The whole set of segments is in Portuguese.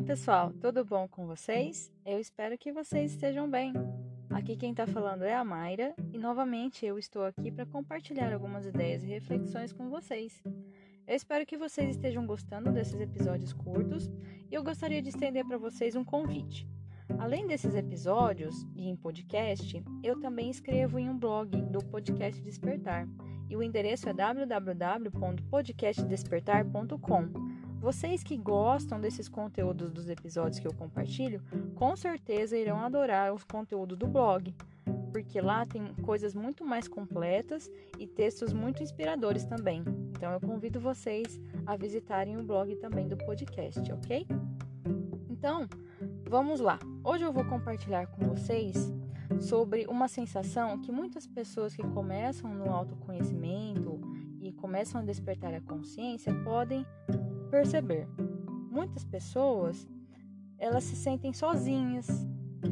Olá pessoal, tudo bom com vocês? Eu espero que vocês estejam bem. Aqui quem está falando é a Mayra e novamente eu estou aqui para compartilhar algumas ideias e reflexões com vocês. Eu espero que vocês estejam gostando desses episódios curtos e eu gostaria de estender para vocês um convite. Além desses episódios e em podcast, eu também escrevo em um blog do Podcast Despertar e o endereço é www.podcastdespertar.com. Vocês que gostam desses conteúdos dos episódios que eu compartilho, com certeza irão adorar os conteúdos do blog, porque lá tem coisas muito mais completas e textos muito inspiradores também. Então eu convido vocês a visitarem o blog também do podcast, ok? Então, vamos lá. Hoje eu vou compartilhar com vocês sobre uma sensação que muitas pessoas que começam no autoconhecimento e começam a despertar a consciência podem perceber. Muitas pessoas elas se sentem sozinhas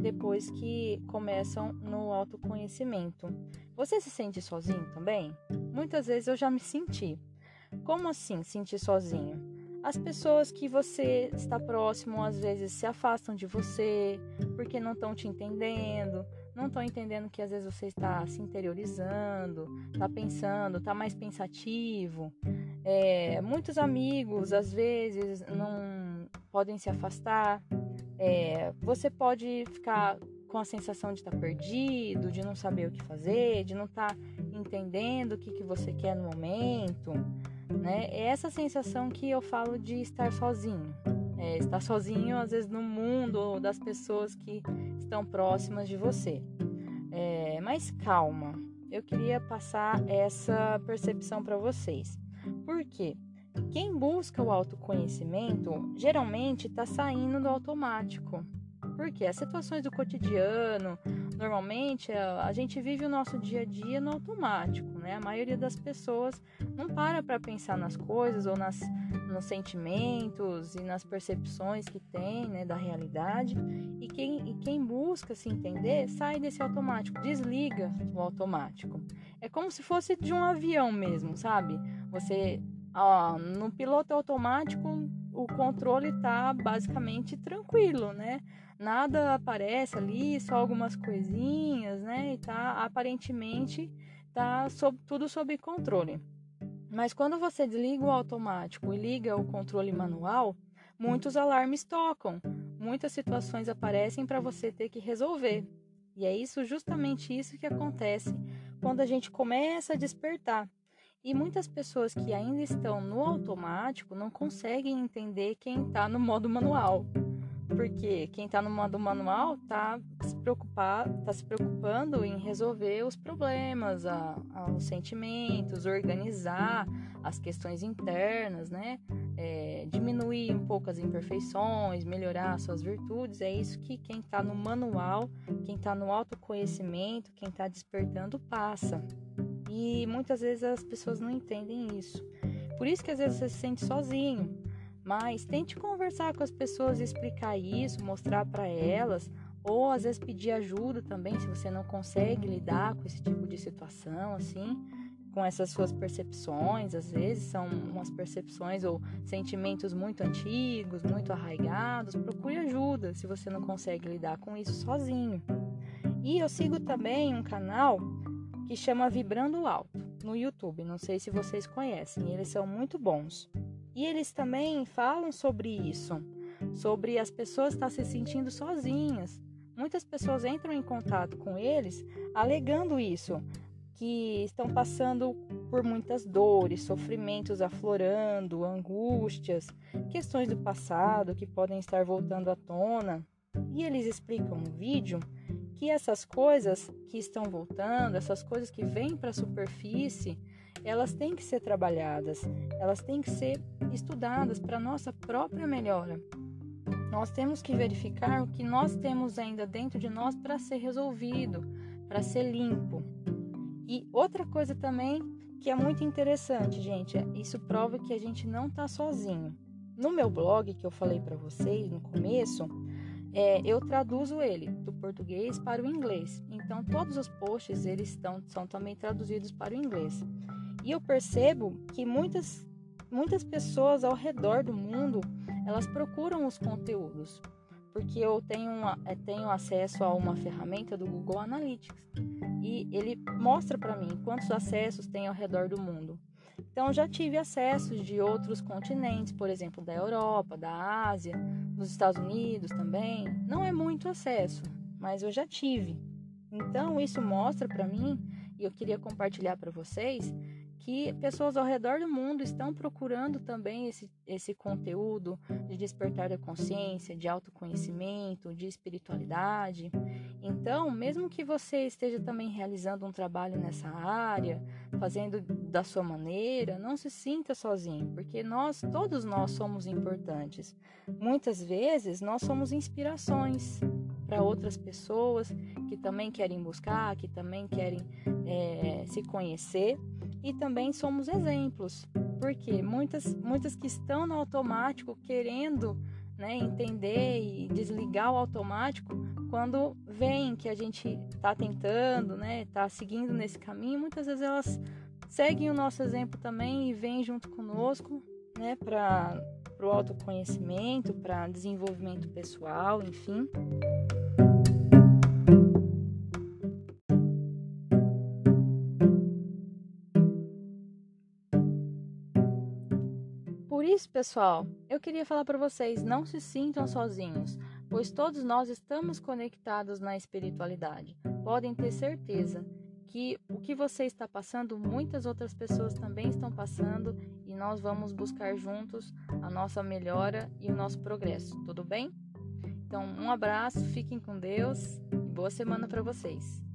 depois que começam no autoconhecimento. Você se sente sozinho também? Muitas vezes eu já me senti. Como assim sentir sozinho? As pessoas que você está próximo às vezes se afastam de você porque não estão te entendendo, não estão entendendo que às vezes você está se interiorizando, está pensando, está mais pensativo. É, muitos amigos, às vezes, não podem se afastar. É, você pode ficar com a sensação de estar tá perdido, de não saber o que fazer, de não estar tá entendendo o que, que você quer no momento. Né? É essa sensação que eu falo de estar sozinho. É, estar sozinho, às vezes, no mundo ou das pessoas que estão próximas de você. É, mas calma, eu queria passar essa percepção para vocês. Por quê? Quem busca o autoconhecimento geralmente está saindo do automático. Porque as situações do cotidiano, normalmente a gente vive o nosso dia a dia no automático, né? A maioria das pessoas não para para pensar nas coisas ou nas, nos sentimentos e nas percepções que tem, né, da realidade. E quem, e quem busca se entender sai desse automático, desliga o automático. É como se fosse de um avião mesmo, sabe? Você, ó, no piloto automático, o controle tá basicamente tranquilo, né? Nada aparece ali, só algumas coisinhas, né? E tá aparentemente tá sob, tudo sob controle. Mas quando você desliga o automático e liga o controle manual, muitos alarmes tocam, muitas situações aparecem para você ter que resolver. E é isso justamente isso que acontece quando a gente começa a despertar. E muitas pessoas que ainda estão no automático não conseguem entender quem está no modo manual. Porque quem está no modo manual está se, tá se preocupando em resolver os problemas, a, a, os sentimentos, organizar as questões internas, né? É, diminuir um pouco as imperfeições, melhorar suas virtudes. É isso que quem está no manual, quem está no autoconhecimento, quem está despertando passa. E muitas vezes as pessoas não entendem isso. Por isso que às vezes você se sente sozinho. Mas tente conversar com as pessoas e explicar isso, mostrar para elas, ou às vezes pedir ajuda também, se você não consegue lidar com esse tipo de situação, assim, com essas suas percepções, às vezes são umas percepções ou sentimentos muito antigos, muito arraigados, procure ajuda se você não consegue lidar com isso sozinho. E eu sigo também um canal que chama Vibrando Alto no YouTube. Não sei se vocês conhecem, eles são muito bons. E eles também falam sobre isso, sobre as pessoas estar se sentindo sozinhas. Muitas pessoas entram em contato com eles alegando isso, que estão passando por muitas dores, sofrimentos aflorando, angústias, questões do passado que podem estar voltando à tona. E eles explicam no vídeo que essas coisas que estão voltando, essas coisas que vêm para a superfície, elas têm que ser trabalhadas, elas têm que ser estudadas para nossa própria melhora. Nós temos que verificar o que nós temos ainda dentro de nós para ser resolvido, para ser limpo. E outra coisa também que é muito interessante, gente, é, isso prova que a gente não está sozinho. No meu blog que eu falei para vocês no começo, é, eu traduzo ele do português para o inglês. Então todos os posts eles estão, são também traduzidos para o inglês. E eu percebo que muitas muitas pessoas ao redor do mundo, elas procuram os conteúdos, porque eu tenho, uma, eh, tenho acesso a uma ferramenta do Google Analytics e ele mostra para mim quantos acessos tem ao redor do mundo. Então já tive acessos de outros continentes, por exemplo, da Europa, da Ásia, dos Estados Unidos também. Não é muito acesso, mas eu já tive. Então isso mostra para mim e eu queria compartilhar para vocês que pessoas ao redor do mundo estão procurando também esse, esse conteúdo de despertar da consciência, de autoconhecimento, de espiritualidade. Então, mesmo que você esteja também realizando um trabalho nessa área, fazendo da sua maneira, não se sinta sozinho, porque nós, todos nós somos importantes. Muitas vezes nós somos inspirações para outras pessoas que também querem buscar, que também querem é, se conhecer e também somos exemplos, porque muitas, muitas que estão no automático querendo né, entender e desligar o automático, quando veem que a gente está tentando, né, está seguindo nesse caminho, muitas vezes elas seguem o nosso exemplo também e vêm junto conosco, né, para o autoconhecimento, para desenvolvimento pessoal, enfim. Isso, pessoal, eu queria falar para vocês: não se sintam sozinhos, pois todos nós estamos conectados na espiritualidade. Podem ter certeza que o que você está passando, muitas outras pessoas também estão passando e nós vamos buscar juntos a nossa melhora e o nosso progresso, tudo bem? Então, um abraço, fiquem com Deus e boa semana para vocês.